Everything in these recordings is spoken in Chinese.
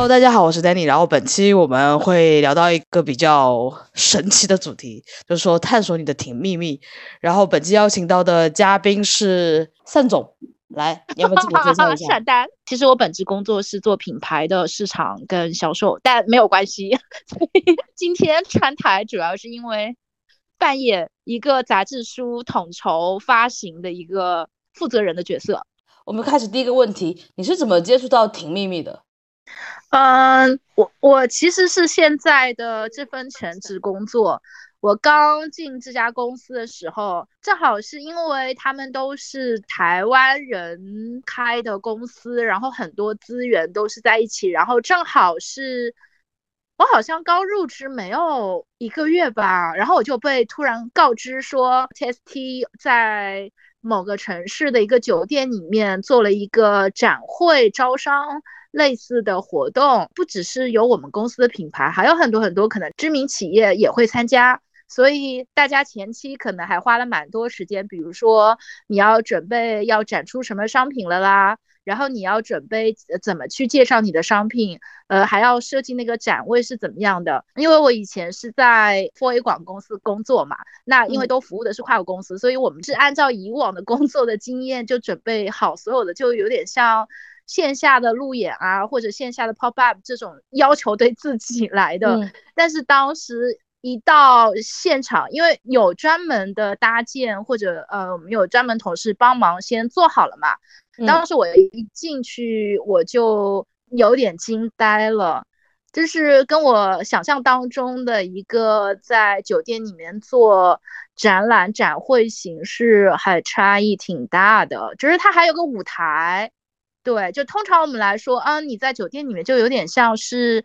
Hello，大家好，我是 Danny。然后本期我们会聊到一个比较神奇的主题，就是说探索你的挺秘密。然后本期邀请到的嘉宾是单总，来，你要不要自我介绍一下？闪丹，其实我本职工作是做品牌的市场跟销售，但没有关系。所以今天 串台主要是因为扮演一个杂志书统筹发行的一个负责人的角色。我们开始第一个问题，你是怎么接触到挺秘密的？嗯，我我其实是现在的这份全职工作。我刚进这家公司的时候，正好是因为他们都是台湾人开的公司，然后很多资源都是在一起，然后正好是我好像刚入职没有一个月吧，然后我就被突然告知说，TST 在某个城市的一个酒店里面做了一个展会招商。类似的活动不只是有我们公司的品牌，还有很多很多可能知名企业也会参加，所以大家前期可能还花了蛮多时间，比如说你要准备要展出什么商品了啦，然后你要准备怎么去介绍你的商品，呃，还要设计那个展位是怎么样的。因为我以前是在 Four A 广公司工作嘛，那因为都服务的是跨国公司，所以我们是按照以往的工作的经验就准备好所有的，就有点像。线下的路演啊，或者线下的 pop up 这种要求对自己来的，但是当时一到现场，因为有专门的搭建或者呃，我们有专门同事帮忙先做好了嘛。当时我一进去我就有点惊呆了，就是跟我想象当中的一个在酒店里面做展览展会形式还差异挺大的，就是它还有个舞台。对，就通常我们来说，啊，你在酒店里面就有点像是，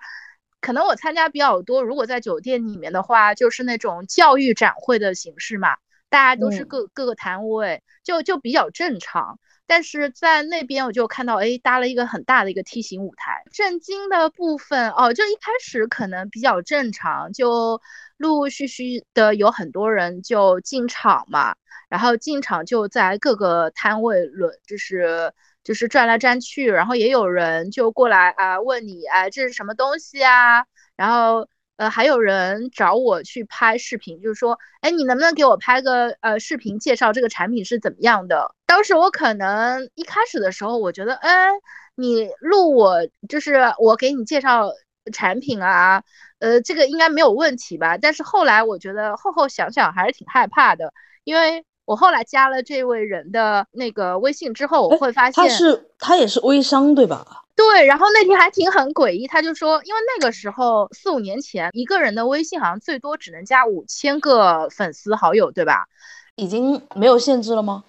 可能我参加比较多。如果在酒店里面的话，就是那种教育展会的形式嘛，大家都是各各个摊位，就就比较正常。但是在那边我就看到，哎，搭了一个很大的一个梯形舞台。震惊的部分哦，就一开始可能比较正常，就陆陆续续的有很多人就进场嘛，然后进场就在各个摊位轮，就是。就是转来转去，然后也有人就过来啊问你，哎，这是什么东西啊？然后呃还有人找我去拍视频，就是说，哎，你能不能给我拍个呃视频，介绍这个产品是怎么样的？当时我可能一开始的时候，我觉得，哎，你录我就是我给你介绍产品啊，呃，这个应该没有问题吧？但是后来我觉得后后想想还是挺害怕的，因为。我后来加了这位人的那个微信之后，我会发现他是他也是微商对吧？对，然后那天还挺很诡异，他就说，因为那个时候四五年前，一个人的微信好像最多只能加五千个粉丝好友，对吧？已经没有限制了吗？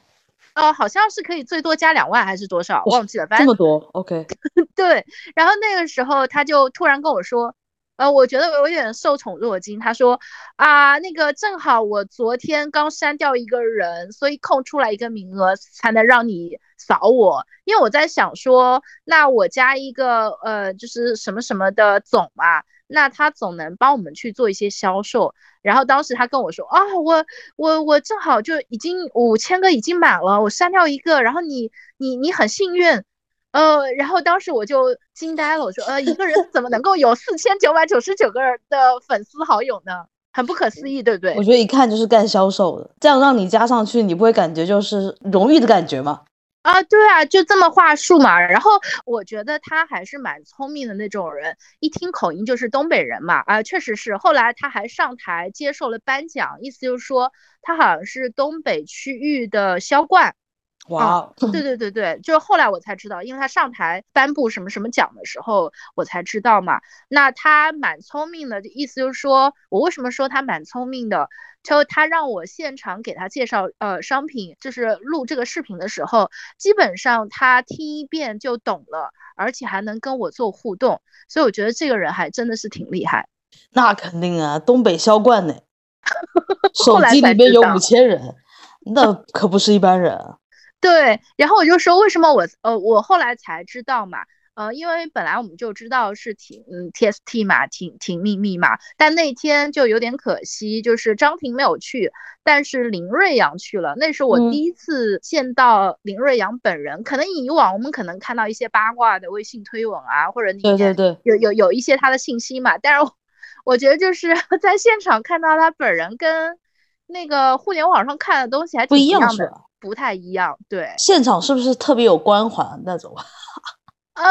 呃，好像是可以最多加两万还是多少，忘记了。这么多，OK。对，然后那个时候他就突然跟我说。呃，我觉得我有点受宠若惊。他说啊，那个正好我昨天刚删掉一个人，所以空出来一个名额才能让你扫我。因为我在想说，那我加一个呃，就是什么什么的总嘛，那他总能帮我们去做一些销售。然后当时他跟我说啊，我我我正好就已经五千个已经满了，我删掉一个，然后你你你很幸运。呃，然后当时我就惊呆了，我说，呃，一个人怎么能够有四千九百九十九个人的粉丝好友呢？很不可思议，对不对？我觉得一看就是干销售的，这样让你加上去，你不会感觉就是荣誉的感觉吗？啊，对啊，就这么话术嘛。然后我觉得他还是蛮聪明的那种人，一听口音就是东北人嘛。啊，确实是。后来他还上台接受了颁奖，意思就是说他好像是东北区域的销冠。哇，对对对对，就是后来我才知道，因为他上台颁布什么什么奖的时候，我才知道嘛。那他蛮聪明的，意思就是说我为什么说他蛮聪明的？就他让我现场给他介绍呃商品，就是录这个视频的时候，基本上他听一遍就懂了，而且还能跟我做互动，所以我觉得这个人还真的是挺厉害。那肯定啊，东北销冠呢，手机里面有五千人，那可不是一般人。对，然后我就说为什么我呃我后来才知道嘛，呃，因为本来我们就知道是挺嗯 TST 嘛，挺挺秘密嘛，但那天就有点可惜，就是张婷没有去，但是林瑞阳去了，那是我第一次见到林瑞阳本人。可能以往我们可能看到一些八卦的微信推文啊，或者你对对对，有有有一些他的信息嘛，但是我觉得就是 在现场看到他本人跟那个互联网上看的东西还不一样的，不太一样。对，现场是不是特别有光环那种？嗯，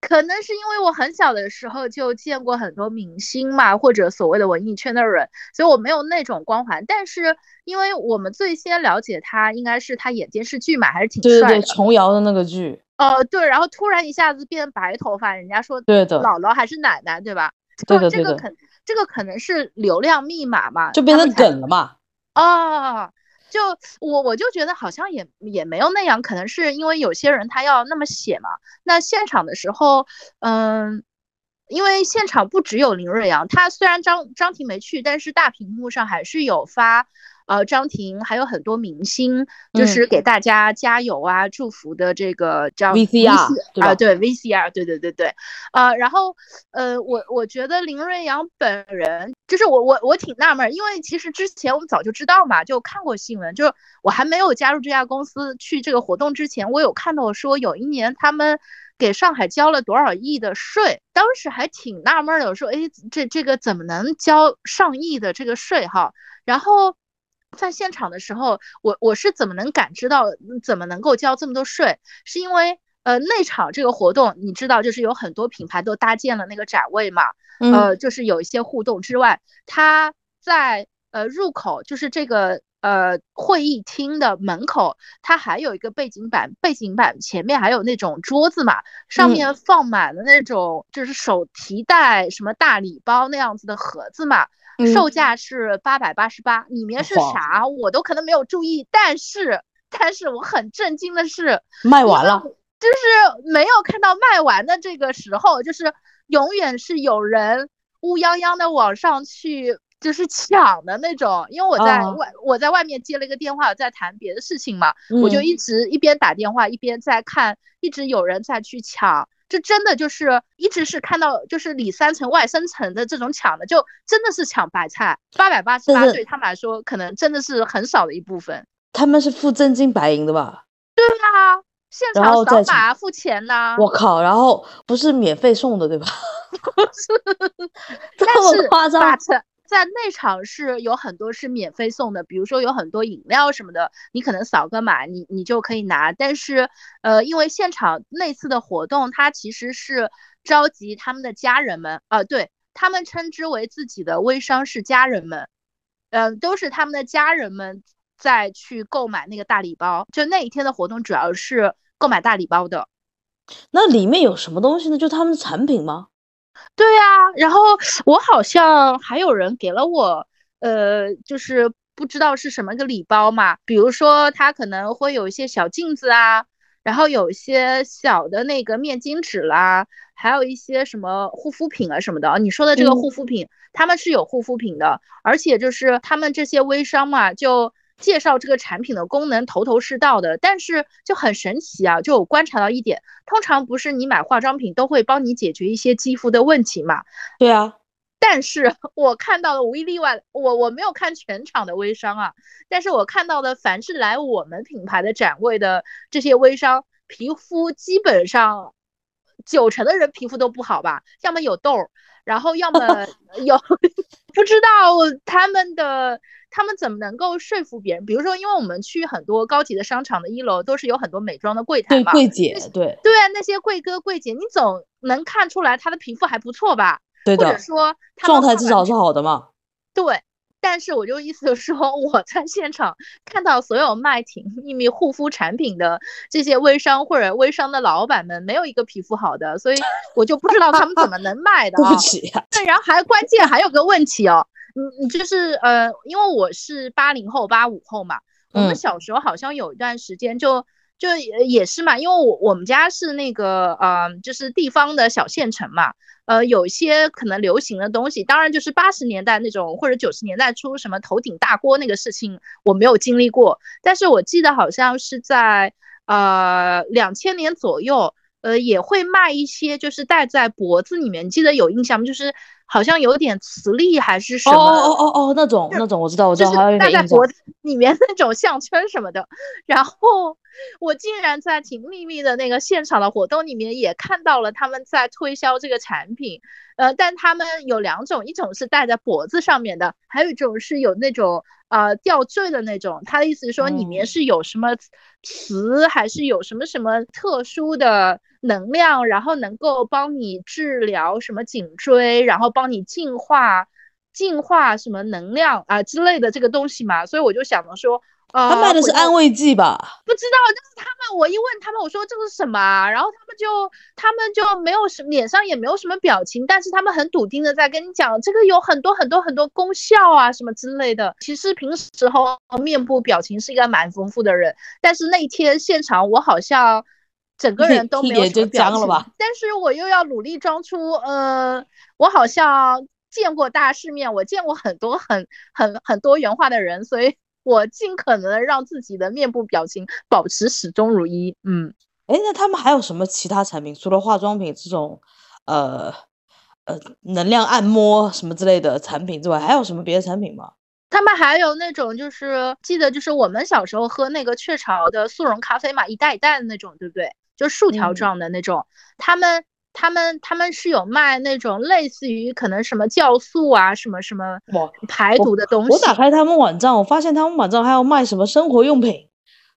可能是因为我很小的时候就见过很多明星嘛，或者所谓的文艺圈的人，所以我没有那种光环。但是因为我们最先了解他，应该是他演电视剧嘛，还是挺帅的。对对，琼瑶的那个剧。哦，对，然后突然一下子变白头发，人家说对的，姥姥还是奶奶，对吧？对的，对的。这个可这个可能是流量密码嘛，就变成梗了嘛。哦。就我我就觉得好像也也没有那样，可能是因为有些人他要那么写嘛。那现场的时候，嗯，因为现场不只有林瑞阳，他虽然张张婷没去，但是大屏幕上还是有发。呃，张庭还有很多明星，就是给大家加油啊、祝福的这个叫 VCR 啊，对 VCR，对对对对，呃，然后呃，我我觉得林瑞阳本人，就是我我我挺纳闷，因为其实之前我们早就知道嘛，就看过新闻，就是我还没有加入这家公司去这个活动之前，我有看到说有一年他们给上海交了多少亿的税，当时还挺纳闷的，我说哎，这这个怎么能交上亿的这个税哈？然后。在现场的时候，我我是怎么能感知到怎么能够交这么多税？是因为呃内场这个活动，你知道，就是有很多品牌都搭建了那个展位嘛，呃，就是有一些互动之外，它在呃入口，就是这个呃会议厅的门口，它还有一个背景板，背景板前面还有那种桌子嘛，上面放满了那种就是手提袋什么大礼包那样子的盒子嘛。售价是八百八十八，里面是啥我都可能没有注意，但是但是我很震惊的是卖完了，就是没有看到卖完的这个时候，就是永远是有人乌泱泱的往上去就是抢的那种。因为我在外我在外面接了一个电话，在谈别的事情嘛，我就一直一边打电话一边在看，一直有人在去抢。这真的就是一直是看到就是里三层外三层的这种抢的，就真的是抢白菜。八百八十八对他们来说，可能真的是很少的一部分。他们是付真金白银的吧？对啊，现场扫码付钱呐。我靠，然后不是免费送的对吧？不是，这么夸张。在内场是有很多是免费送的，比如说有很多饮料什么的，你可能扫个码，你你就可以拿。但是，呃，因为现场那次的活动，它其实是召集他们的家人们，啊，对他们称之为自己的微商是家人们，嗯，都是他们的家人们在去购买那个大礼包。就那一天的活动主要是购买大礼包的。那里面有什么东西呢？就他们的产品吗？对呀，然后我好像还有人给了我，呃，就是不知道是什么个礼包嘛，比如说他可能会有一些小镜子啊，然后有一些小的那个面巾纸啦，还有一些什么护肤品啊什么的。你说的这个护肤品，他们是有护肤品的，而且就是他们这些微商嘛，就。介绍这个产品的功能头头是道的，但是就很神奇啊！就我观察到一点，通常不是你买化妆品都会帮你解决一些肌肤的问题嘛？对啊，但是我看到的无一例外，我我没有看全场的微商啊，但是我看到的凡是来我们品牌的展位的这些微商，皮肤基本上九成的人皮肤都不好吧？要么有痘，然后要么有 不知道他们的。他们怎么能够说服别人？比如说，因为我们去很多高级的商场的一楼，都是有很多美妆的柜台嘛。对，柜姐，对对啊，那些贵哥贵姐，你总能看出来他的皮肤还不错吧？对的。或者说，状态至少是好的嘛。对，但是我就意思说，我在现场看到所有卖挺秘密护肤产品的这些微商或者微商的老板们，没有一个皮肤好的，所以我就不知道他们怎么能卖的。对不起。对，然后还关键还有个问题哦。嗯，你就是呃，因为我是八零后、八五后嘛，我们小时候好像有一段时间就就也是嘛，因为我我们家是那个呃，就是地方的小县城嘛，呃，有一些可能流行的东西，当然就是八十年代那种或者九十年代初什么头顶大锅那个事情我没有经历过，但是我记得好像是在呃两千年左右。呃，也会卖一些，就是戴在脖子里面，记得有印象吗？就是好像有点磁力还是什么？哦哦哦哦，那种那种我知道我知道，还有戴在脖子里面那种项圈什么的。然后我竟然在挺秘密的那个现场的活动里面也看到了他们在推销这个产品。呃，但他们有两种，一种是戴在脖子上面的，还有一种是有那种呃吊坠的那种。他的意思是说里面是有什么磁，还是有什么什么特殊的能量，然后能够帮你治疗什么颈椎，然后帮你净化净化什么能量啊之类的这个东西嘛。所以我就想着说。呃他卖的是安慰剂吧？不知道，就是他们，我一问他们，我说这个是什么，然后他们就他们就没有什脸上也没有什么表情，但是他们很笃定的在跟你讲，这个有很多很多很多功效啊，什么之类的。其实平时候面部表情是一个蛮丰富的人，但是那天现场我好像整个人都没有什么表情，但是我又要努力装出，呃，我好像见过大世面，我见过很多很很很多元化的人，所以。我尽可能的让自己的面部表情保持始终如一。嗯，哎，那他们还有什么其他产品？除了化妆品这种，呃呃，能量按摩什么之类的产品之外，还有什么别的产品吗？他们还有那种，就是记得就是我们小时候喝那个雀巢的速溶咖啡嘛，一袋一袋的那种，对不对？就竖条状的那种，他们。他们他们是有卖那种类似于可能什么酵素啊什么什么排毒的东西。我打开他们网站，我发现他们网站还有卖什么生活用品。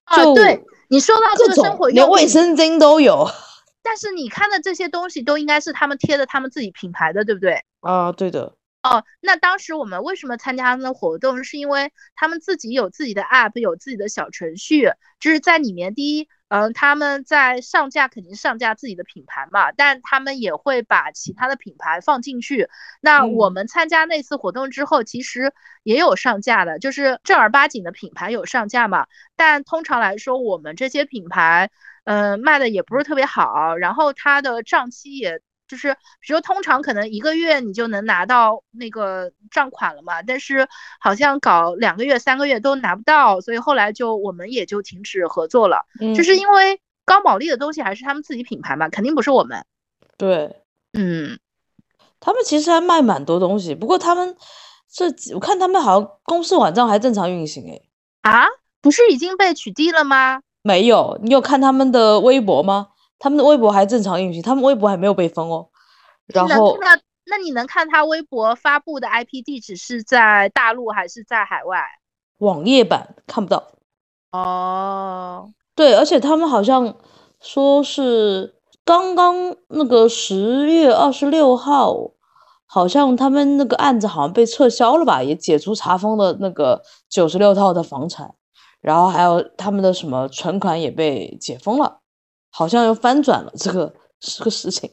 啊，对你说到这个生活用品，连卫生巾都有。但是你看的这些东西都应该是他们贴的他们自己品牌的，对不对？啊，对的。哦，那当时我们为什么参加他们的活动？是因为他们自己有自己的 app，有自己的小程序，就是在里面第一。嗯，他们在上架肯定上架自己的品牌嘛，但他们也会把其他的品牌放进去。那我们参加那次活动之后，其实也有上架的，就是正儿八经的品牌有上架嘛。但通常来说，我们这些品牌，嗯，卖的也不是特别好，然后它的账期也。就是，比如通常可能一个月你就能拿到那个账款了嘛，但是好像搞两个月、三个月都拿不到，所以后来就我们也就停止合作了。就是因为高毛利的东西还是他们自己品牌嘛，肯定不是我们。对，嗯，他们其实还卖蛮多东西，不过他们这我看他们好像公司网站还正常运行诶。啊，不是已经被取缔了吗？没有，你有看他们的微博吗？他们的微博还正常运行，他们微博还没有被封哦。然后那那你能看他微博发布的 IP 地址是在大陆还是在海外？网页版看不到。哦，对，而且他们好像说是刚刚那个十月二十六号，好像他们那个案子好像被撤销了吧，也解除查封的那个九十六套的房产，然后还有他们的什么存款也被解封了。好像又翻转了，这个是个事情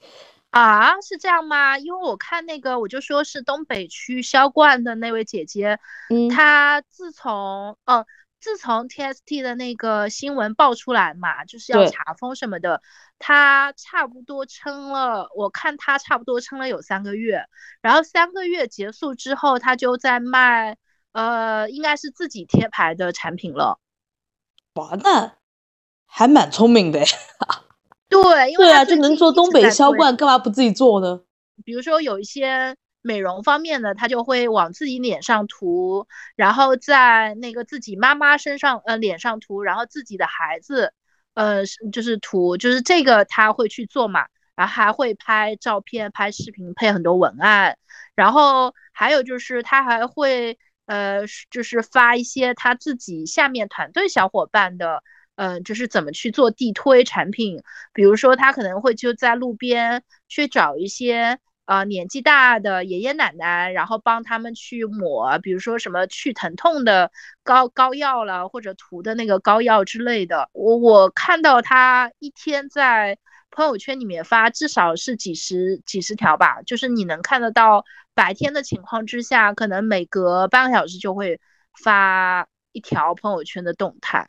啊，是这样吗？因为我看那个，我就说是东北区销冠的那位姐姐，嗯，她自从哦，自从 TST 的那个新闻爆出来嘛，就是要查封什么的，她差不多撑了，我看她差不多撑了有三个月，然后三个月结束之后，她就在卖，呃，应该是自己贴牌的产品了，完蛋。还蛮聪明的，对，对啊，就能做东北销冠，干嘛不自己做呢？比如说有一些美容方面的，他就会往自己脸上涂，然后在那个自己妈妈身上，呃，脸上涂，然后自己的孩子，呃，就是涂，就是这个他会去做嘛，然后还会拍照片、拍视频，配很多文案，然后还有就是他还会，呃，就是发一些他自己下面团队小伙伴的。嗯，就是怎么去做地推产品，比如说他可能会就在路边去找一些呃年纪大的爷爷奶奶，然后帮他们去抹，比如说什么去疼痛的膏膏药了，或者涂的那个膏药之类的。我我看到他一天在朋友圈里面发至少是几十几十条吧，就是你能看得到白天的情况之下，可能每隔半个小时就会发一条朋友圈的动态。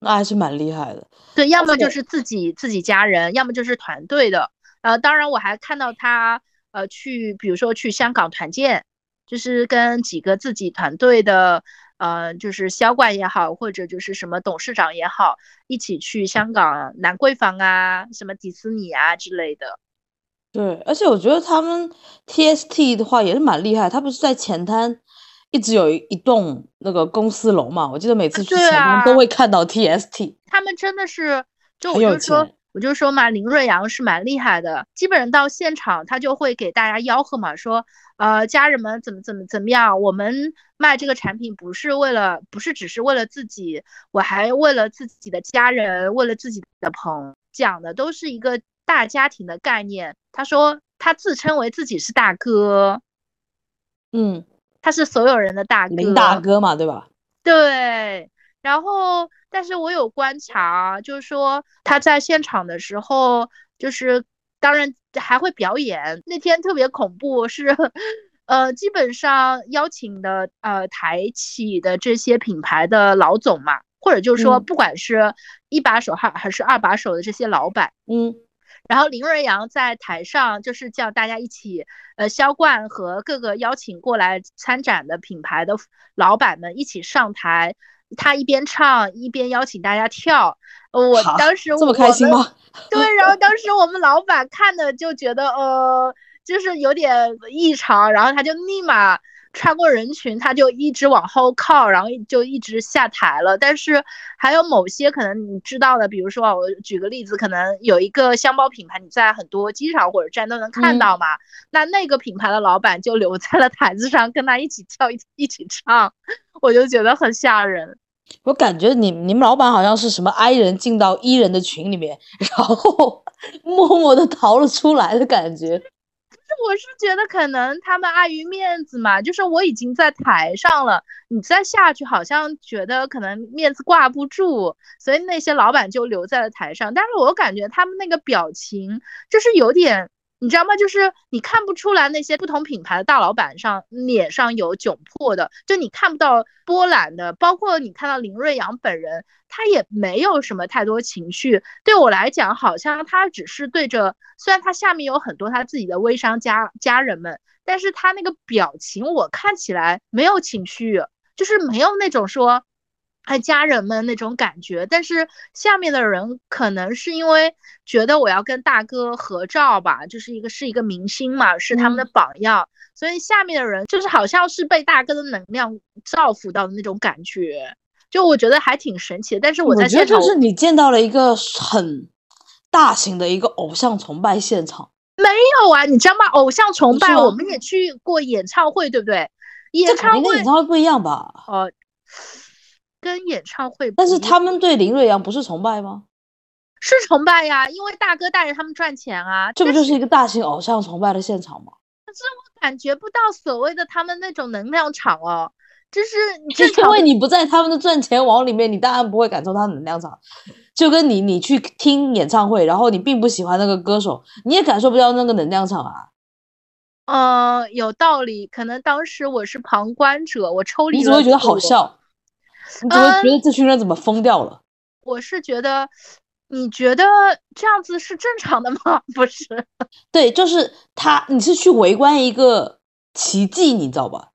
那还是蛮厉害的，对，要么就是自己自己家人，要么就是团队的。呃，当然我还看到他，呃，去比如说去香港团建，就是跟几个自己团队的呃，就是销冠也好，或者就是什么董事长也好，一起去香港兰桂坊啊，什么迪士尼啊之类的。对，而且我觉得他们 TST 的话也是蛮厉害，他不是在前滩一直有一一栋那个公司楼嘛？我记得每次去都会看到 TST。他们真的是，就我就说，我就说嘛，林瑞阳是蛮厉害的，基本上到现场他就会给大家吆喝嘛，说，呃，家人们怎么怎么怎么样，我们卖这个产品不是为了，不是只是为了自己，我还为了自己的家人，为了自己的朋友，讲的都是一个。大家庭的概念，他说他自称为自己是大哥，嗯，他是所有人的大哥，林大哥嘛，对吧？对。然后，但是我有观察，就是说他在现场的时候，就是当然还会表演。那天特别恐怖，是呃，基本上邀请的呃台企的这些品牌的老总嘛，或者就是说，不管是一把手还还是二把手的这些老板，嗯。然后林瑞阳在台上就是叫大家一起，呃，销冠和各个邀请过来参展的品牌的老板们一起上台，他一边唱一边邀请大家跳。我当时这么开心吗？对，然后当时我们老板看的就觉得呃，就是有点异常，然后他就立马。穿过人群，他就一直往后靠，然后就一直下台了。但是还有某些可能你知道的，比如说我举个例子，可能有一个箱包品牌，你在很多机场或者站都能看到嘛。那那个品牌的老板就留在了台子上，跟他一起跳，一一起唱，我就觉得很吓人。我感觉你你们老板好像是什么 I 人进到 E 人的群里面，然后 默默的逃了出来的感觉。我是觉得可能他们碍于面子嘛，就是我已经在台上了，你再下去好像觉得可能面子挂不住，所以那些老板就留在了台上。但是我感觉他们那个表情就是有点。你知道吗？就是你看不出来那些不同品牌的大老板上脸上有窘迫的，就你看不到波澜的。包括你看到林瑞阳本人，他也没有什么太多情绪。对我来讲，好像他只是对着，虽然他下面有很多他自己的微商家家人们，但是他那个表情我看起来没有情绪，就是没有那种说。爱家人们那种感觉，但是下面的人可能是因为觉得我要跟大哥合照吧，就是一个是一个明星嘛，是他们的榜样，所以下面的人就是好像是被大哥的能量造福到的那种感觉，就我觉得还挺神奇的。但是我在现场，就是你见到了一个很大型的一个偶像崇拜现场，没有啊？你知道吗？偶像崇拜我们也去过演唱会，对不对？演唱会演唱会不一样吧？哦。跟演唱会，但是他们对林瑞阳不是崇拜吗？是崇拜呀，因为大哥带着他们赚钱啊。这不就是一个大型偶像崇拜的现场吗？可是我感觉不到所谓的他们那种能量场哦，就是就因为你不在他们的赚钱网里面，你当然不会感受他的能量场。就跟你你去听演唱会，然后你并不喜欢那个歌手，你也感受不到那个能量场啊。嗯，有道理。可能当时我是旁观者，我抽离。你只会觉得好笑。你怎么觉得这群人怎么疯掉了？我是觉得，你觉得这样子是正常的吗？不是，对，就是他，你是去围观一个奇迹，你知道吧？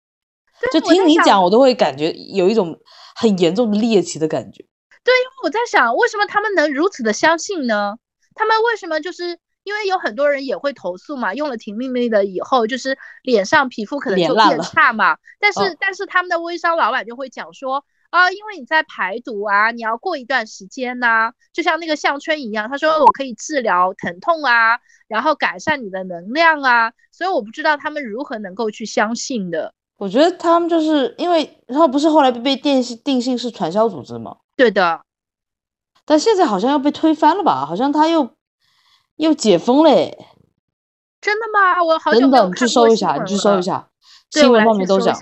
就听你讲，我都会感觉有一种很严重的猎奇的感觉。对，因为我在想，为什么他们能如此的相信呢？他们为什么就是因为有很多人也会投诉嘛？用了婷妹妹的以后，就是脸上皮肤可能就变差嘛。但 是，但是他们的微商老板就会讲说。啊，因为你在排毒啊，你要过一段时间呐，就像那个项圈一样。他说我可以治疗疼痛啊，然后改善你的能量啊，所以我不知道他们如何能够去相信的。我觉得他们就是因为，然后不是后来被定性定性是传销组织吗？对的，但现在好像要被推翻了吧？好像他又又解封嘞？真的吗？我好久等等，去搜一下，你去搜一下，新闻上面都讲。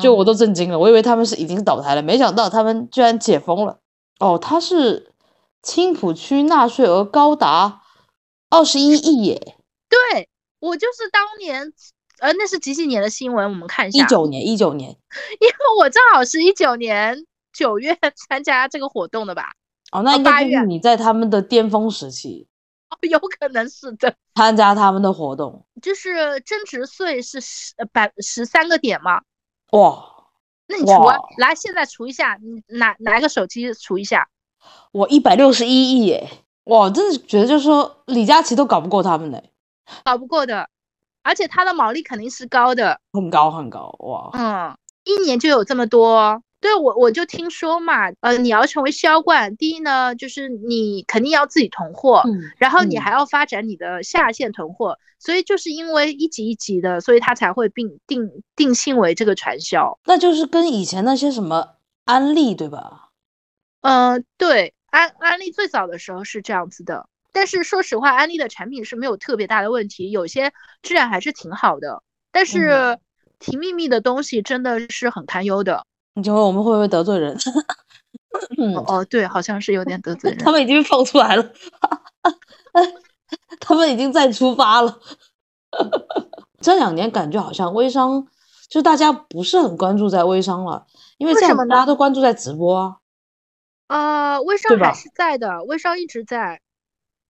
就我都震惊了，我以为他们是已经倒台了，没想到他们居然解封了。哦，他是青浦区纳税额高达二十一亿耶！对我就是当年，呃，那是几几年的新闻？我们看一下，一九年，一九年，因为我正好是一九年九月 参加这个活动的吧？哦，那应该就是你在他们的巅峰时期，哦，有可能是的，参加他们的活动，就是增值税是十百十三个点吗？哇，那你除啊，来现在除一下，你拿拿一个手机除一下。我一百六十一亿耶！哇，真的觉得就是说李佳琦都搞不过他们呢，搞不过的，而且他的毛利肯定是高的，很高很高哇！嗯，一年就有这么多。对我我就听说嘛，呃，你要成为销冠，第一呢，就是你肯定要自己囤货，嗯，然后你嗯还要发展你的下线囤货，所以就是因为一级一级的，所以它才会并定定性为这个传销。那就是跟以前那些什么安利对吧？嗯，对，安安利最早的时候是这样子的，但是说实话，安利的产品是没有特别大的问题，有些质量还是挺好的，但是甜蜜蜜的东西真的是很堪忧的。你觉得我们会不会得罪人？嗯，哦，对，好像是有点得罪 人他。们已经被放出来了，他们已经在出发了。这两年感觉好像微商，就大家不是很关注在微商了，因为为什么大家都关注在直播啊。呃，微商还是在的，微商一直在。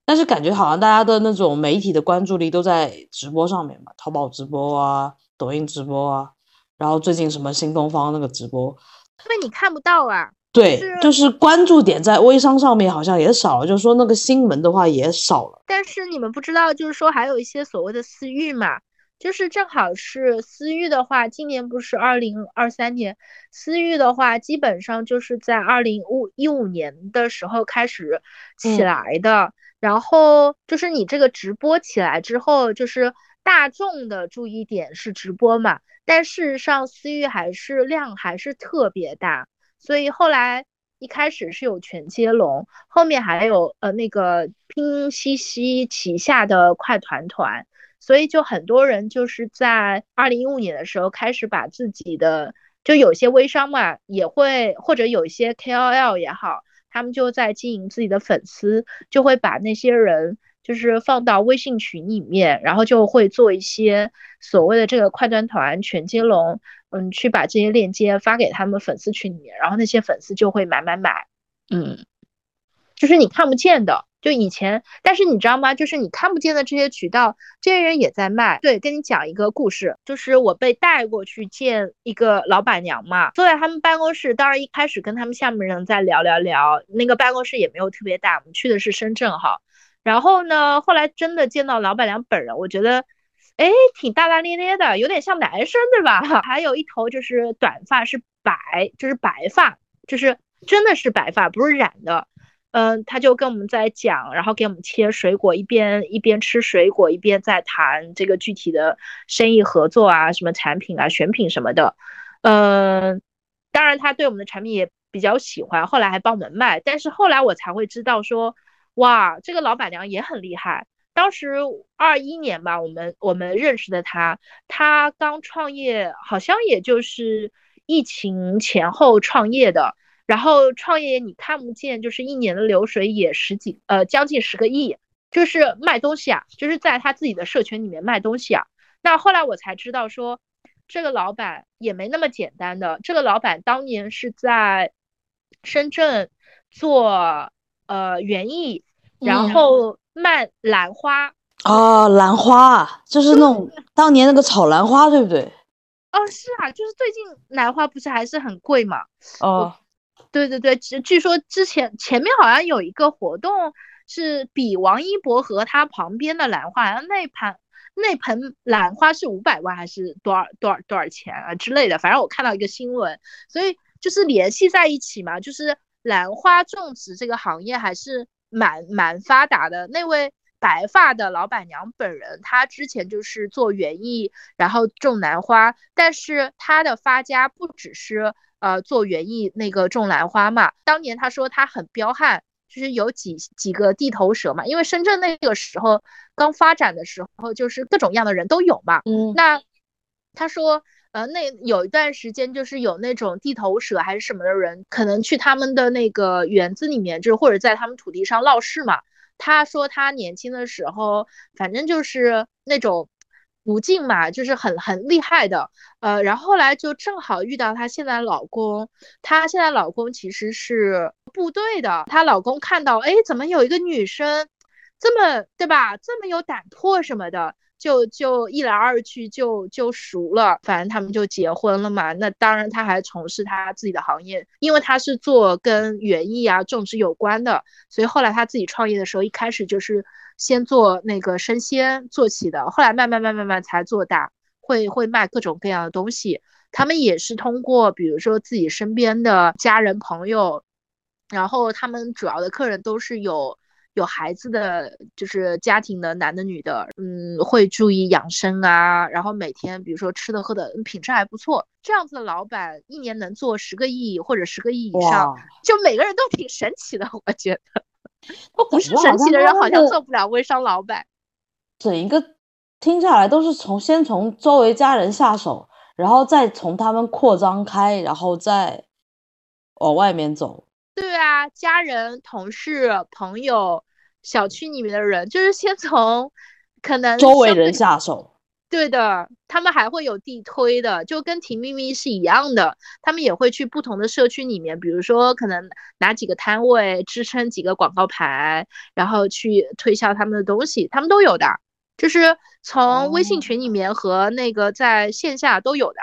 但是感觉好像大家的那种媒体的关注力都在直播上面吧，淘宝直播啊，抖音直播啊，然后最近什么新东方那个直播，因为你看不到啊。对，是就是关注点在微商上面好像也少了，就是说那个新闻的话也少了。但是你们不知道，就是说还有一些所谓的私域嘛，就是正好是私域的话，今年不是二零二三年，私域的话基本上就是在二零五一五年的时候开始起嗯来的。然后就是你这个直播起来之后，就是大众的注意点是直播嘛，但事实上私域还是量还是特别大。所以后来一开始是有全接龙，后面还有呃那个拼夕夕旗下的快团团，所以就很多人就是在二零一五年的时候开始把自己的，就有些微商嘛也会，或者有一些 KOL 也好，他们就在经营自己的粉丝，就会把那些人。就是放到微信群里面，然后就会做一些所谓的这个快团团、全接龙，嗯，去把这些链接发给他们粉丝群里面，然后那些粉丝就会买买买，嗯，就是你看不见的，就以前，但是你知道吗？就是你看不见的这些渠道，这些人也在卖。对，跟你讲一个故事，就是我被带过去见一个老板娘嘛，坐在他们办公室，当然一开始跟他们下面人在聊聊聊，那个办公室也没有特别大，我们去的是深圳哈。然后呢，后来真的见到老板娘本人，我觉得，哎，挺大大咧咧的，有点像男生，对吧？还有一头就是短发，是白，就是白发，就是真的是白发，不是染的。嗯，他就跟我们在讲，然后给我们切水果，一边一边吃水果，一边在谈这个具体的生意合作啊，什么产品啊、选品什么的。嗯，当然他对我们的产品也比较喜欢，后来还帮我们卖。但是后来我才会知道说，哇，这个老板娘也很厉害。当时二一年吧，我们我们认识的她，她刚创业，好像也就是疫情前后创业的。然后创业你看不见，就是一年的流水也十几呃将近十个亿，就是卖东西啊，就是在他自己的社群里面卖东西啊。那后来我才知道说，这个老板也没那么简单的。这个老板当年是在深圳做呃园艺，然嗯后卖兰花。啊，兰花啊，就是那种当年那个炒兰花，对不对？哦，是啊，就是最近兰花不是还是很贵嘛？哦，对对对，据据说之前前面好像有一个活动是比王一博和他旁边的兰花，好像那盘那盆兰花是五百万还是多少多少多少钱啊之类的，反正我看到一个新闻，所以就是联系在一起嘛，就是兰花种植这个行业还是蛮蛮发达的。那位白发的老板娘本人，她之前就是做园艺，然后种兰花，但是她的发家不只是。呃，做园艺那个种兰花嘛，当年她说她很彪悍，就是有几几个地头蛇嘛，因为深圳那个时候刚发展的时候，就是各种样的人都有嘛。嗯，那他说，呃，那有一段时间就是有那种地头蛇还是什么的人，可能去他们的那个园子里面，就是或者在他们土地上闹事嘛。他说他年轻的时候，反正就是那种。途径嘛，就是很很厉害的，呃，然后后来就正好遇到她现在老公，她现在老公其实是部队的，她老公看到，哎，怎么有一个女生这么对吧，这么有胆魄什么的，就就一来二去就就熟了，反正他们就结婚了嘛。那当然他还从事他自己的行业，因为他是做跟园艺啊种植有关的，所以后来他自己创业的时候，一开始就是先做那个生鲜做起的，后来慢慢慢慢慢才做大，会会卖各种各样的东西。他们也是通过比如说自己身边的家人朋友，然后他们主要的客人都是有。有孩子的就是家庭的男的女的，嗯，会注意养生啊，然后每天比如说吃的喝的品质还不错，这样子的老板一年能做十个亿或者十个亿以上，就每个人都挺神奇的，我觉得。都不是神奇的人好像做不了微商老板。整一个听下来都是从先从周围家人下手，然后再从他们扩张开，然后再往外面走。对啊，家人、同事、朋友。小区里面的人就是先从可能周围人下手，对的，他们还会有地推的，就跟婷咪咪是一样的，他们也会去不同的社区里面，比如说可能拿几个摊位支撑几个广告牌，然后去推销他们的东西，他们都有的，就是从微信群里面和那个在线下都有的。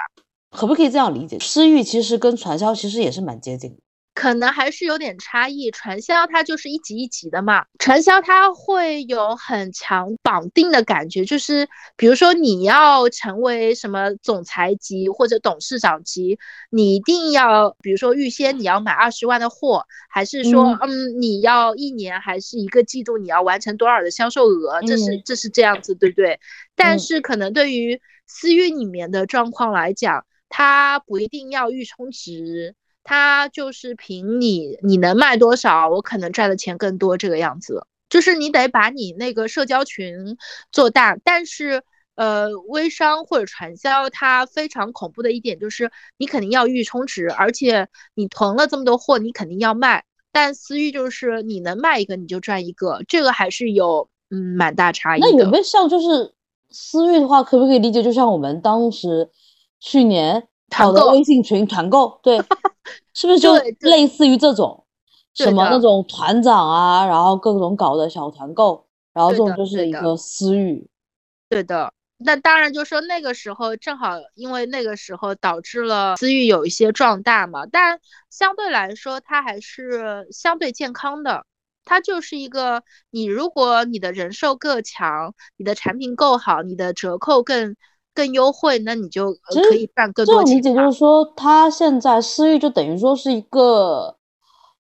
可不可以这样理解？私域其实跟传销其实也是蛮接近的。可能还是有点差异，传销它就是一级一级的嘛，传销它会有很强绑定的感觉，就是比如说你要成为什么总裁级或者董事长级，你一定要，比如说预先你要买二十万的货，还是说，嗯，你要一年还是一个季度你要完成多少的销售额，这是这是这样子，对不对？但是可能对于私域里面的状况来讲，它不一定要预充值。他就是凭你，你能卖多少，我可能赚的钱更多，这个样子。就是你得把你那个社交群做大。但是，呃，微商或者传销，它非常恐怖的一点就是，你肯定要预充值，而且你囤了这么多货，你肯定要卖。但私域就是你能卖一个你就赚一个，这个还是有嗯蛮大差异的。那有没有像就是私域的话，可不可以理解就像我们当时去年？搞的微信群团购，对，是不是就类似于这种什么那种团长啊，然后各种搞的小团购，然后这种就是一个私域。对的，那当然就是说那个时候正好因为那个时候导致了私域有一些壮大嘛，但相对来说它还是相对健康的，它就是一个你如果你的人寿够强，你的产品够好，你的折扣更。更优惠，那你就可以办更多钱。这理解就是说，他现在私域就等于说是一个，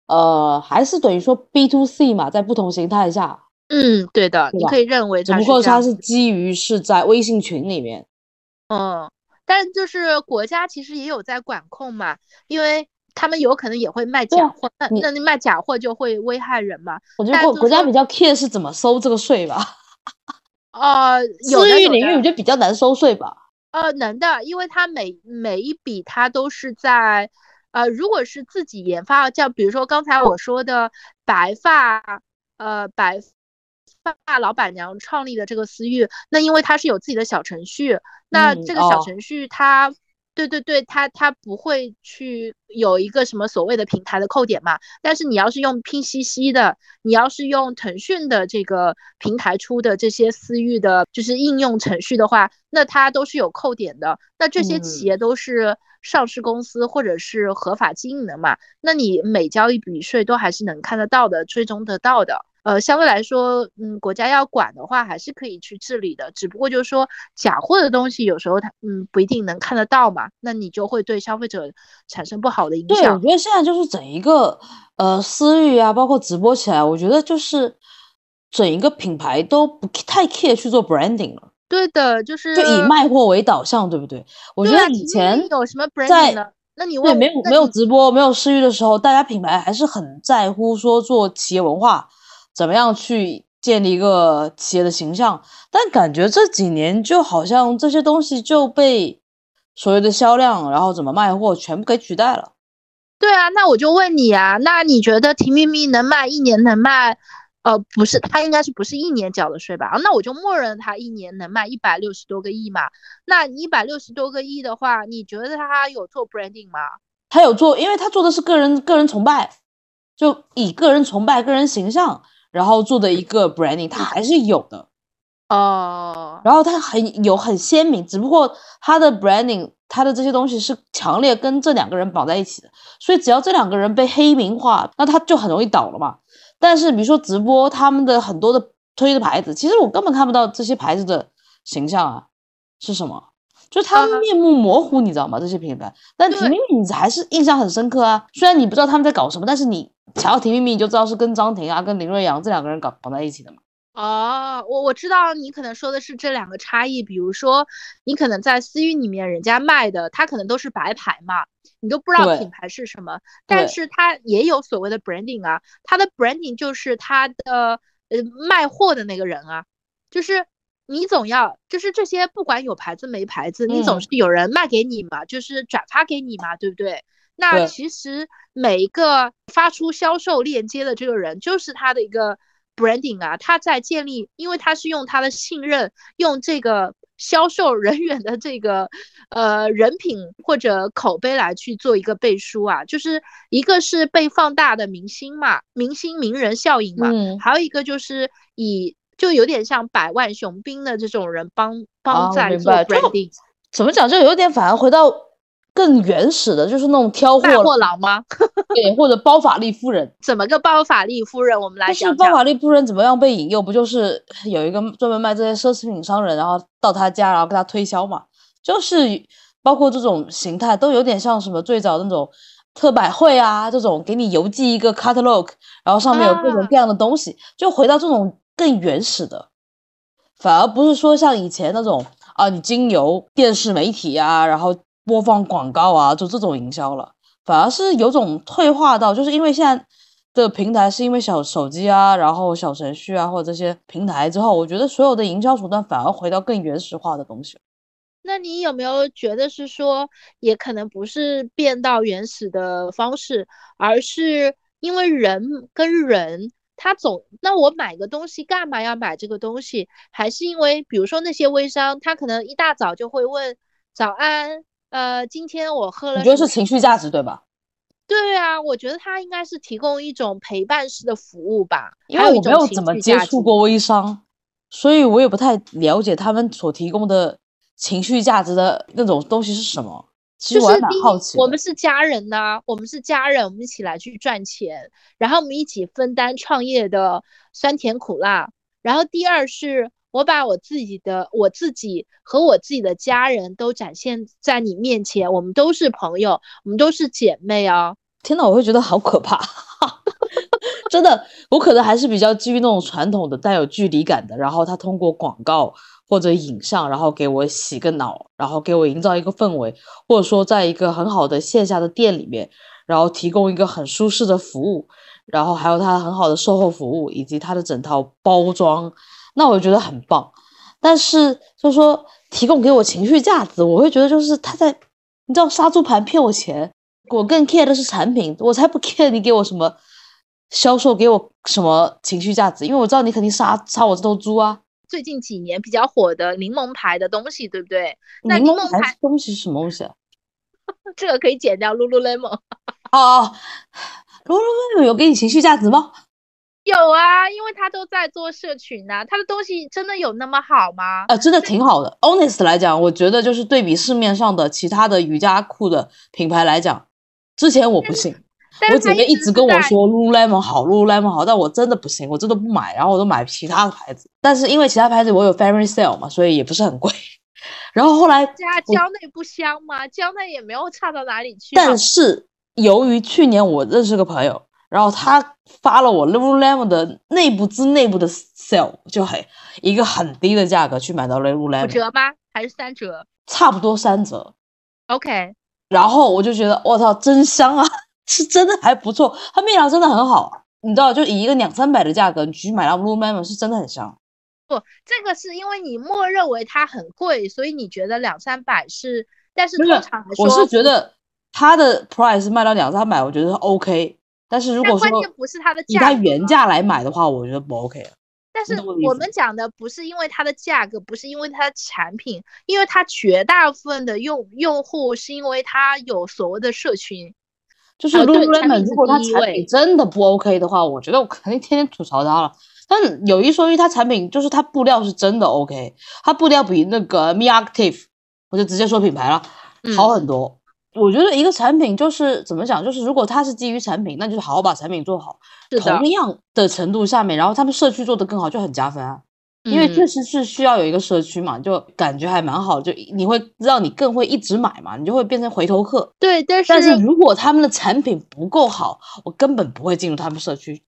呃，还是等于说 B to C 嘛，在不同形态下。嗯，对的，你可以认为。只不过它是基于是在微信群里面。嗯，但就是国家其实也有在管控嘛，因为他们有可能也会卖假货，那那你卖假货就会危害人嘛。我觉得国国家比较 care 是怎么收这个税吧。呃，私域领域我觉得比较难收税吧。呃，能的，因为它每每一笔它都是在，呃，如果是自己研发，像比如说刚才我说的白发，呃，白发老板娘创立的这个私域，那因为它是有自己的小程序，那这个小程序它。对对对，他他不会去有一个什么所谓的平台的扣点嘛？但是你要是用拼夕夕的，你要是用腾讯的这个平台出的这些私域的，就是应用程序的话，那它都是有扣点的。那这些企业都是上市公司或者是合法经营的嘛？那你每交一笔税都还是能看得到的，追踪得到的。呃，相对来说，嗯，国家要管的话，还是可以去治理的。只不过就是说，假货的东西有时候它，嗯，不一定能看得到嘛，那你就会对消费者产生不好的影响。对，我觉得现在就是整一个，呃，私域啊，包括直播起来，我觉得就是整一个品牌都不太 care 去做 branding 了。对的，就是就以卖货为导向，对不对？我觉得以前有什么 branding 呢？那你问没有没有直播没有私域的时候，大家品牌还是很在乎说做企业文化。怎么样去建立一个企业的形象？但感觉这几年就好像这些东西就被所有的销量，然后怎么卖货，全部给取代了。对啊，那我就问你啊，那你觉得提咪咪能卖一年能卖？呃，不是，它应该是不是一年缴的税吧？啊，那我就默认它一年能卖一百六十多个亿嘛。那一百六十多个亿的话，你觉得它有做 branding 吗？他有做，因为他做的是个人个人崇拜，就以个人崇拜、个人形象。然后做的一个 branding，它还是有的。哦，然后它很有很鲜明，只不过它的 branding，它的这些东西是强烈跟这两个人绑在一起的，所以只要这两个人被黑名化，那他就很容易倒了嘛。但是比如说直播他们的很多的推的牌子，其实我根本看不到这些牌子的形象啊是什么，就他们面目模糊，你知道吗？这些品牌，但提秘密你还是印象很深刻啊。虽然你不知道他们在搞什么，但是你想要提秘密，你就知道是跟张庭啊、跟林瑞阳这两个人搞绑在一起的嘛。哦，我我知道你可能说的是这两个差异，比如说你可能在私域里面人家卖的，它可能都是白牌嘛，你都不知道品牌是什么，但是它也有所谓的 branding 啊，它的 branding 就是它的呃卖货的那个人啊，就是你总要就是这些不管有牌子没牌子，你总是有人卖给你嘛，就是转发给你嘛，对不对？那其实每一个发出销售链接的这个人就是他的一个。branding 啊，他在建立，因为他是用他的信任，用这个销售人员的这个呃人品或者口碑来去做一个背书啊，就是一个是被放大的明星嘛，明星名人效应嘛，还有一个就是以就有点像百万雄兵的这种人帮帮在做 branding，怎么讲就有点反而回到。更原始的就是那种挑货货郎吗？对，或者包法利夫人。怎么个包法利夫人？我们来讲讲。包法利夫人怎么样被引诱？不就是有一个专门卖这些奢侈品商人，然后到他家，然后给他推销嘛？就是包括这种形态，都有点像什么最早那种特百惠啊，这种给你邮寄一个 catalog，然后上面有各种各样的东西，就回到这种更原始的，反而不是说像以前那种啊，你经由电视媒体啊，然后。播放广告啊，就这种营销了，反而是有种退化到，就是因为现在的平台是因为小手机啊，然后小程序啊，或者这些平台之后，我觉得所有的营销手段反而回到更原始化的东西。那你有没有觉得是说，也可能不是变到原始的方式，而是因为人跟人他总，那我买个东西干嘛要买这个东西？还是因为比如说那些微商，他可能一大早就会问早安。呃，今天我喝了。你觉得是情绪价值对吧？对啊，我觉得他应该是提供一种陪伴式的服务吧。因为我没有怎么接触过微商，所以我也不太了解他们所提供的情绪价值的那种东西是什么。其实我还蛮好奇。我们是家人呐，我们是家人，我们一起来去赚钱，然后我们一起分担创业的酸甜苦辣。然后第二是。我把我自己的我自己和我自己的家人都展现在你面前，我们都是朋友，我们都是姐妹啊！天呐，我会觉得好可怕，真的，我可能还是比较基于那种传统的带有距离感的，然后他通过广告或者影像，然后给我洗个脑，然后给我营造一个氛围，或者说在一个很好的线下的店里面，然后提供一个很舒适的服务，然后还有他很好的售后服务以及他的整套包装。那我觉得很棒，但是就说提供给我情绪价值，我会觉得就是他在，你知道杀猪盘骗我钱，我更 care 的是产品，我才不 care 你给我什么销售给我什么情绪价值，因为我知道你肯定杀杀我这头猪啊。最近几年比较火的柠檬牌的东西，对不对？那柠檬牌东西是什么东西？这个可以剪掉，lululemon。哦，lululemon 有给你情绪价值吗？有啊，因为他都在做社群呐，他的东西真的有那么好吗？啊，真的挺好的。Honest 来讲，我觉得就是对比市面上的其他的瑜伽裤的品牌来讲，之前我不信，我姐妹一直跟我说 Lululemon 好，Lululemon 好，但我真的不行，我真的不买，然后我都买其他的牌子。但是因为其他牌子我有 Family Sale 嘛，所以也不是很贵。然后后来家蕉内不香吗？蕉内也没有差到哪里去。但是由于去年我认识个朋友。然后他发了我 Lululemon 的内部之内部的 sale，就很一个很低的价格去买到 Lululemon，五折吗？还是三折？差不多三折。OK。然后我就觉得我操，真香啊！是真的还不错，它面料真的很好，你知道，就以一个两三百的价格你去买到 Lululemon 是真的很香。不，这个是因为你默认为它很贵，所以你觉得两三百是，但是通常来说，我是觉得它的 price 卖到两三百，我觉得 OK。但是如果说不是它的以它原价来买的话，我觉得不 OK 但是我们讲的不是因为它的价格，不是因为它的产品，因为它绝大部分的用用户是因为它有所谓的社群。就是 Lululemon，如果它产品真的不 OK 的话，我觉得我肯定天天吐槽它了。但有一说一，它产品就是它布料是真的 OK，它布料比那个 Me Active，我就直接说品牌了，好很多。我觉得一个产品就是怎么讲，就是如果它是基于产品，那就是好好把产品做好，同样的程度下面，然后他们社区做得更好，就很加分啊。因为确实是需要有一个社区嘛，就感觉还蛮好，就你会让你更会一直买嘛，你就会变成回头客。对，但是但是如果他们的产品不够好，我根本不会进入他们社区。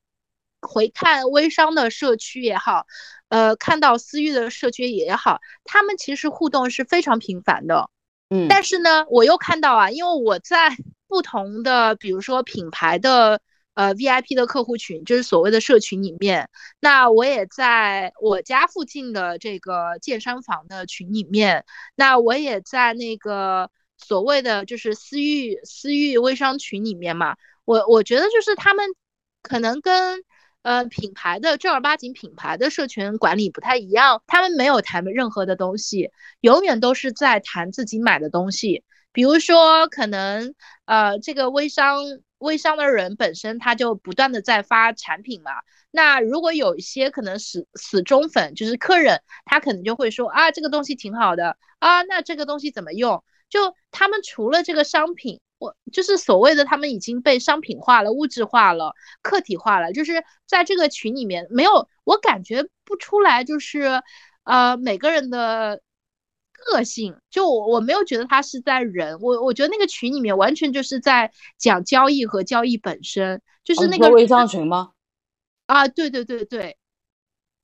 回看微商的社区也好，呃，看到私域的社区也好，他们其实互动是非常频繁的。嗯，但是呢，我又看到啊，因为我在不同的，比如说品牌的。呃，VIP 的客户群就是所谓的社群里面，那我也在我家附近的这个健身房的群里面，那我也在那个所谓的就是私域私域微商群里面嘛。我我觉得就是他们可能跟呃品牌的正儿八经品牌的社群管理不太一样，他们没有谈任何的东西，永远都是在谈自己买的东西，比如说可能呃这个微商。微商的人本身他就不断的在发产品嘛，那如果有一些可能死死忠粉，就是客人，他可能就会说啊，这个东西挺好的啊，那这个东西怎么用？就他们除了这个商品，我就是所谓的他们已经被商品化了、物质化了、客体化了，就是在这个群里面没有，我感觉不出来，就是呃每个人的。个性就我我没有觉得他是在人，我我觉得那个群里面完全就是在讲交易和交易本身，就是那个微商群吗？啊，对对对对，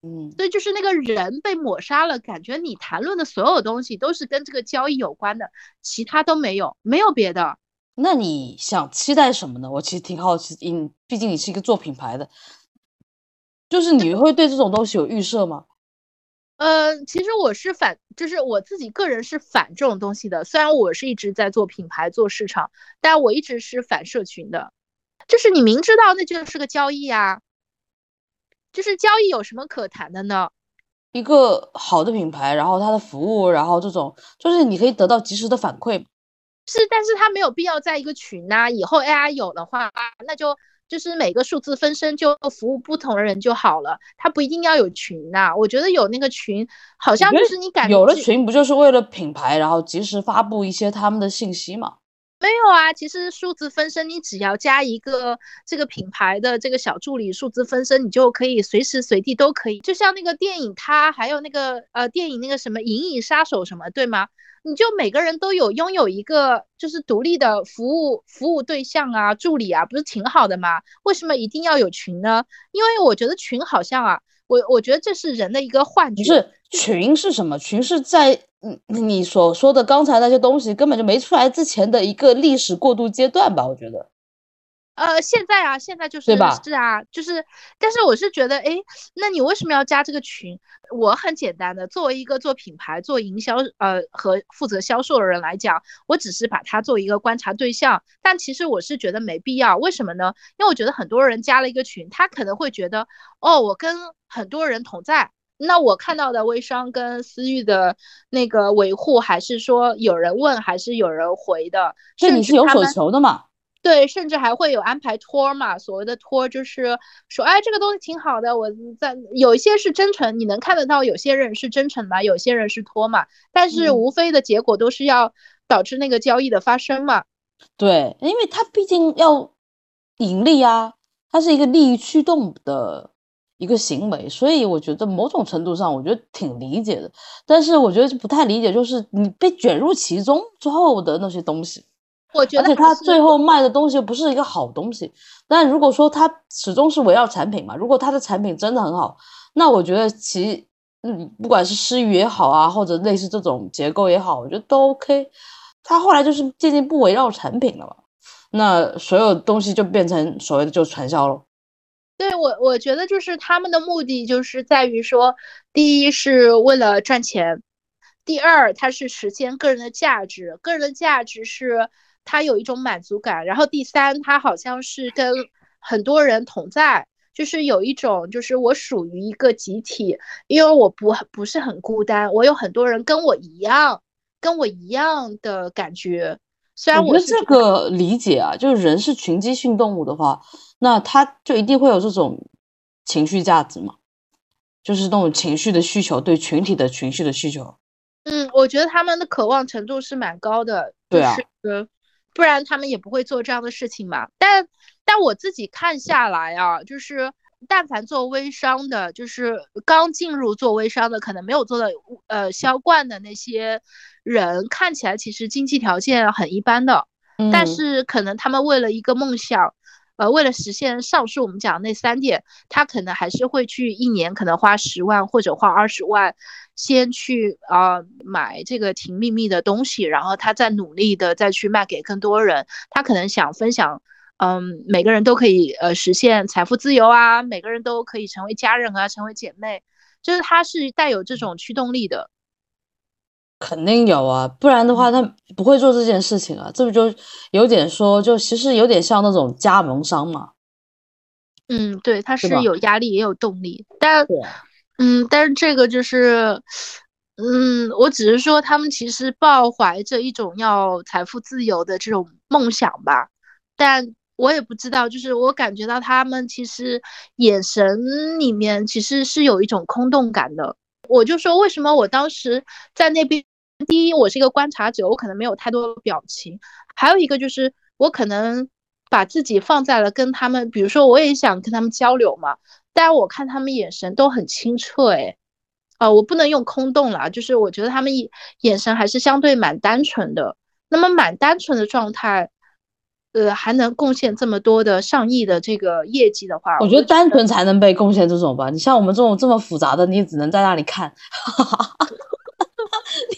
嗯，所以就是那个人被抹杀了，感觉你谈论的所有东西都是跟这个交易有关的，其他都没有，没有别的。那你想期待什么呢？我其实挺好奇，因毕竟你是一个做品牌的，就是你会对这种东西有预设吗？呃，其实我是反，就是我自己个人是反这种东西的。虽然我是一直在做品牌、做市场，但我一直是反社群的。就是你明知道那就是个交易啊，就是交易有什么可谈的呢？一个好的品牌，然后它的服务，然后这种就是你可以得到及时的反馈。是，但是它没有必要在一个群呐。以后 AI 有的话，那就。就是每个数字分身就服务不同的人就好了，它不一定要有群呐。我觉得有那个群，好像就是你感觉有了群不就是为了品牌，然后及时发布一些他们的信息嘛？没有啊，其实数字分身你只要加一个这个品牌的这个小助理，数字分身你就可以随时随地都可以。就像那个电影，它还有那个呃电影那个什么银翼杀手什么，对吗？你就每个人都有拥有一个就是独立的服务服务对象啊，助理啊，不是挺好的吗？为什么一定要有群呢？因为我觉得群好像啊，我我觉得这是人的一个幻觉。不是群是什么？群是在嗯你所说的刚才那些东西根本就没出来之前的一个历史过渡阶段吧？我觉得。呃，现在啊，现在就是是啊，就是，但是我是觉得，哎，那你为什么要加这个群？我很简单的，作为一个做品牌、做营销，呃，和负责销售的人来讲，我只是把它作为一个观察对象。但其实我是觉得没必要，为什么呢？因为我觉得很多人加了一个群，他可能会觉得，哦，我跟很多人同在，那我看到的微商跟私域的那个维护，还是说有人问，还是有人回的，这你是有所求的嘛？对，甚至还会有安排托嘛？所谓的托就是说，哎，这个东西挺好的。我在有一些是真诚，你能看得到，有些人是真诚嘛，有些人是托嘛。但是无非的结果都是要导致那个交易的发生嘛。对，因为它毕竟要盈利啊，它是一个利益驱动的一个行为，所以我觉得某种程度上，我觉得挺理解的。但是我觉得不太理解，就是你被卷入其中之后的那些东西。我觉得，而且他最后卖的东西不是一个好东西。但如果说他始终是围绕产品嘛，如果他的产品真的很好，那我觉得其嗯，不管是诗语也好啊，或者类似这种结构也好，我觉得都 OK。他后来就是渐渐不围绕产品了嘛，那所有东西就变成所谓的就传销了。对我，我觉得就是他们的目的就是在于说，第一是为了赚钱，第二它是实现个人的价值，个人的价值是。他有一种满足感，然后第三，他好像是跟很多人同在，就是有一种就是我属于一个集体，因为我不不是很孤单，我有很多人跟我一样，跟我一样的感觉。虽然我这个理解啊，就是人是群居性动物的话，那他就一定会有这种情绪价值嘛。就是那种情绪的需求，对群体的情绪的需求。嗯，我觉得他们的渴望程度是蛮高的，对啊，不然他们也不会做这样的事情嘛。但但我自己看下来啊，就是但凡做微商的，就是刚进入做微商的，可能没有做到呃销冠的那些人，看起来其实经济条件很一般的，但是可能他们为了一个梦想。呃，为了实现上述我们讲的那三点，他可能还是会去一年可能花十万或者花二十万，先去啊买这个挺秘密的东西，然后他再努力的再去卖给更多人。他可能想分享，嗯，每个人都可以呃实现财富自由啊，每个人都可以成为家人啊，成为姐妹，就是他是带有这种驱动力的。肯定有啊，不然的话他不会做这件事情啊。这不就有点说，就其实有点像那种加盟商嘛。嗯，对，他是有压力也有动力，但嗯，但是这个就是，嗯，我只是说他们其实抱怀着一种要财富自由的这种梦想吧。但我也不知道，就是我感觉到他们其实眼神里面其实是有一种空洞感的。我就说为什么我当时在那边。第一，我是一个观察者，我可能没有太多的表情；还有一个就是，我可能把自己放在了跟他们，比如说我也想跟他们交流嘛，但我看他们眼神都很清澈，哎，啊，我不能用空洞了，就是我觉得他们眼眼神还是相对蛮单纯的。那么蛮单纯的状态，呃，还能贡献这么多的上亿的这个业绩的话，我觉得单纯才能被贡献这种吧。你像我们这种这么复杂的，你只能在那里看。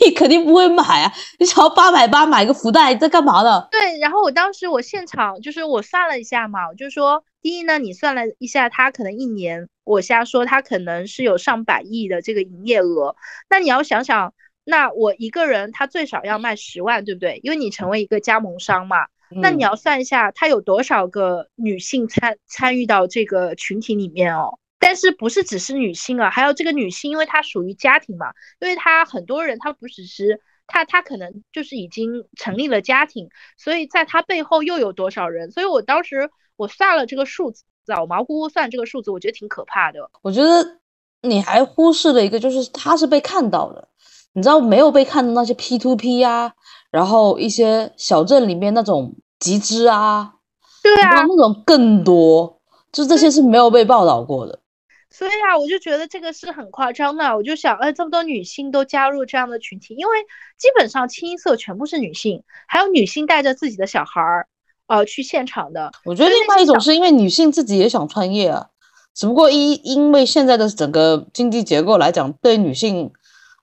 你肯定不会买啊！你只要八百八买个福袋，在干嘛呢？对，然后我当时我现场就是我算了一下嘛，我就说，第一呢，你算了一下，他可能一年，我瞎说，他可能是有上百亿的这个营业额。那你要想想，那我一个人他最少要卖十万，对不对？因为你成为一个加盟商嘛，那你要算一下，他有多少个女性参参与到这个群体里面哦。但是不是只是女性啊？还有这个女性，因为她属于家庭嘛，因为她很多人，她不只是她，她可能就是已经成立了家庭，所以在她背后又有多少人？所以我当时我算了这个数字，我毛乎乎算这个数字，我觉得挺可怕的。我觉得你还忽视了一个，就是她是被看到的，你知道没有被看到那些 P to P 呀，然后一些小镇里面那种集资啊，对啊，那种更多，就这些是没有被报道过的。所以啊，我就觉得这个是很夸张的。我就想，哎，这么多女性都加入这样的群体，因为基本上清一色全部是女性，还有女性带着自己的小孩儿，呃，去现场的。我觉得另外一种是因为女性自己也想创业啊，只不过一因为现在的整个经济结构来讲，对女性，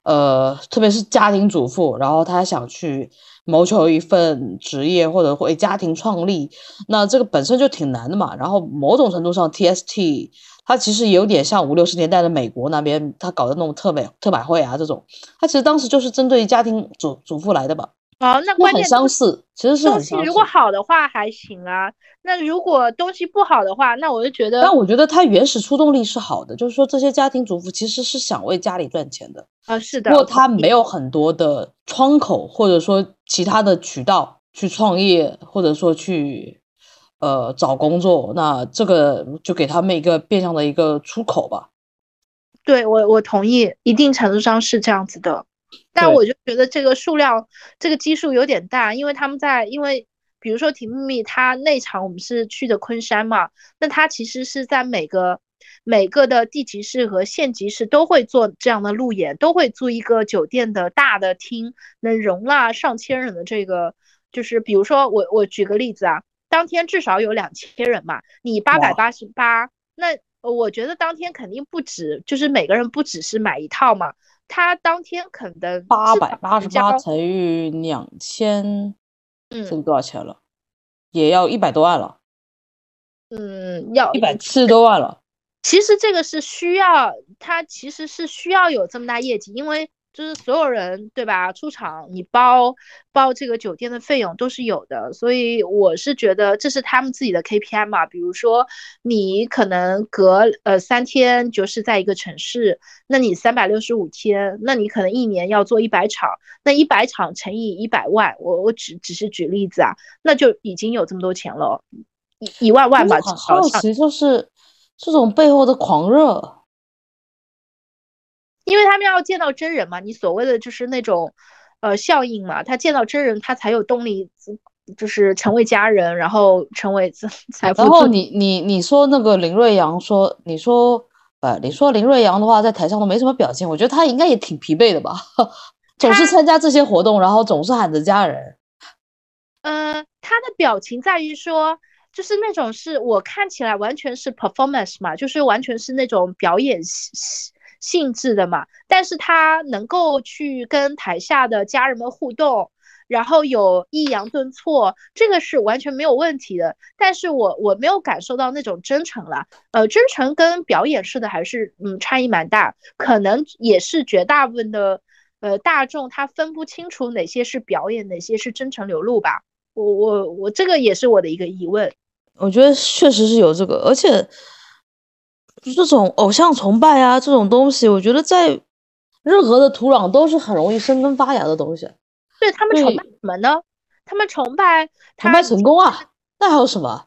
呃，特别是家庭主妇，然后她想去谋求一份职业或者为家庭创立，那这个本身就挺难的嘛。然后某种程度上，TST。它其实有点像五六十年代的美国那边，他搞的那种特美特百会啊，这种，它其实当时就是针对家庭主主妇来的吧？哦，那关键很相似，其实是东西如果好的话还行啊，那如果东西不好的话，那我就觉得，但我觉得它原始出动力是好的，就是说这些家庭主妇其实是想为家里赚钱的啊，是的。不过他没有很多的窗口，或者说其他的渠道去创业，或者说去。呃，找工作，那这个就给他们一个变相的一个出口吧。对我，我同意，一定程度上是这样子的。但我就觉得这个数量，这个基数有点大，因为他们在，因为比如说挺秘密，他那场我们是去的昆山嘛，那他其实是在每个每个的地级市和县级市都会做这样的路演，都会租一个酒店的大的厅，能容纳上千人的这个，就是比如说我我举个例子啊。当天至少有两千人嘛，你八百八十八，那我觉得当天肯定不止，就是每个人不只是买一套嘛，他当天肯定八百八十八乘以两千，嗯，这多少钱了？也要一百多万了，嗯，要一百七十多万了。其实这个是需要，他其实是需要有这么大业绩，因为。就是所有人对吧？出场你包包这个酒店的费用都是有的，所以我是觉得这是他们自己的 KPI 嘛。比如说你可能隔呃三天就是在一个城市，那你三百六十五天，那你可能一年要做一百场，那一百场乘以一百万，我我只只是举例子啊，那就已经有这么多钱了，一一万万吧。好奇就是这种背后的狂热。因为他们要见到真人嘛，你所谓的就是那种呃效应嘛，他见到真人，他才有动力，就是成为家人，然后成为 财富。然后你你你说那个林瑞阳说，你说呃，你说林瑞阳的话，在台上都没什么表情，我觉得他应该也挺疲惫的吧，总是参加这些活动，然后总是喊着家人。呃，他的表情在于说，就是那种是我看起来完全是 performance 嘛，就是完全是那种表演性质的嘛。但是他能够去跟台下的家人们互动，然后有抑扬顿挫，这个是完全没有问题的。但是我我没有感受到那种真诚了，呃，真诚跟表演式的还是嗯差异蛮大，可能也是绝大部分的呃大众他分不清楚哪些是表演，哪些是真诚流露吧。我我我这个也是我的一个疑问，我觉得确实是有这个，而且这种偶像崇拜啊这种东西，我觉得在任何的土壤都是很容易生根发芽的东西。对他们崇拜什么呢？他们崇拜崇拜成功啊？那还有什么？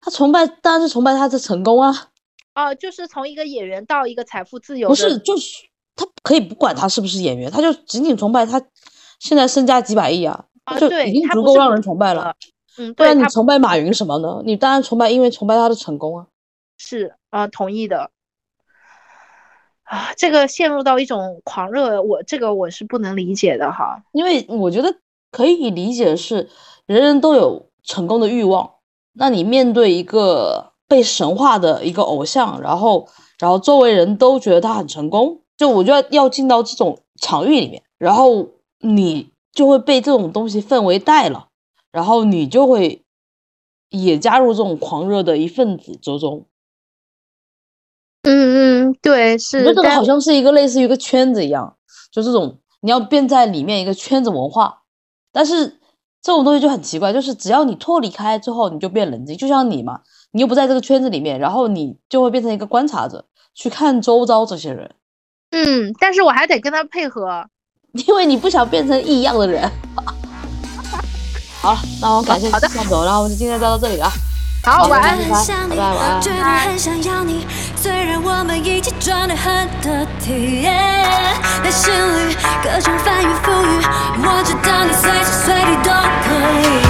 他崇拜当然是崇拜他的成功啊。哦，就是从一个演员到一个财富自由。不是，就是他可以不管他是不是演员，他就仅仅崇拜他现在身家几百亿啊。就已经足够让人崇拜了，嗯，不然你崇拜马云什么呢？你当然崇拜，因为崇拜他的成功啊。是啊，同意的。啊，这个陷入到一种狂热，我这个我是不能理解的哈。因为我觉得可以理解是，人人都有成功的欲望。那你面对一个被神化的一个偶像，然后然后周围人都觉得他很成功，就我觉得要进到这种场域里面，然后你。就会被这种东西氛围带了，然后你就会也加入这种狂热的一份子之中。嗯嗯，对，是。这个好像是一个类似于一个圈子一样，就这种你要变在里面一个圈子文化。但是这种东西就很奇怪，就是只要你脱离开之后，你就变冷静。就像你嘛，你又不在这个圈子里面，然后你就会变成一个观察者，去看周遭这些人。嗯，但是我还得跟他配合。因为你不想变成异样的人。好了，那我感谢向总，然后我们就今天就到这里了。好，我也很想你，真的很想要你，虽然我们一起装了很多钱，但心里各种翻云覆雨，我知道你随时随地都可以。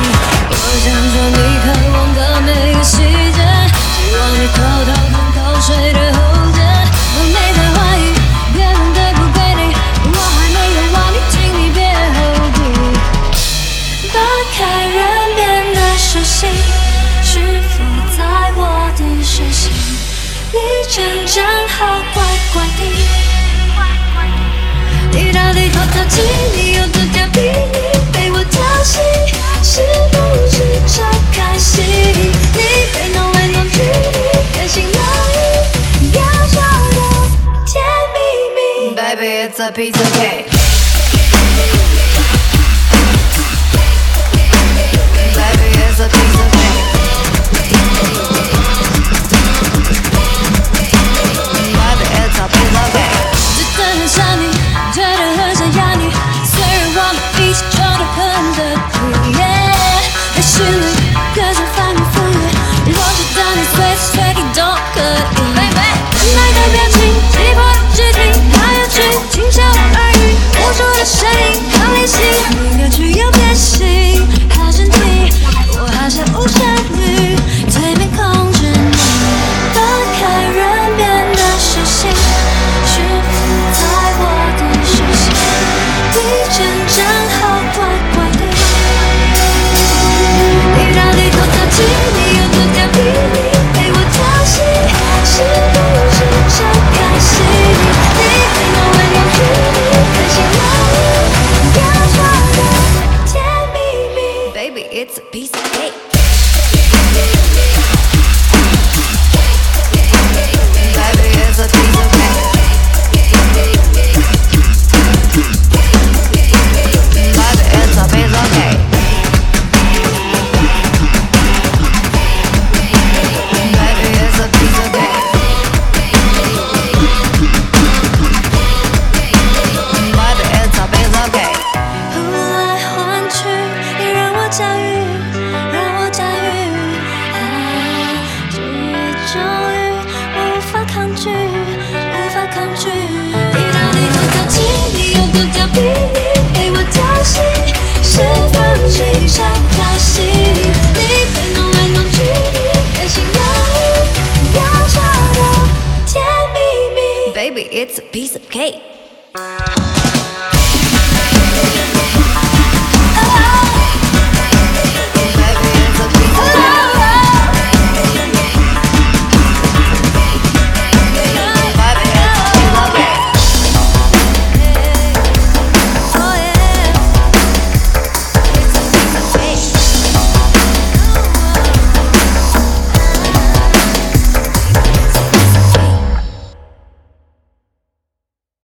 Piece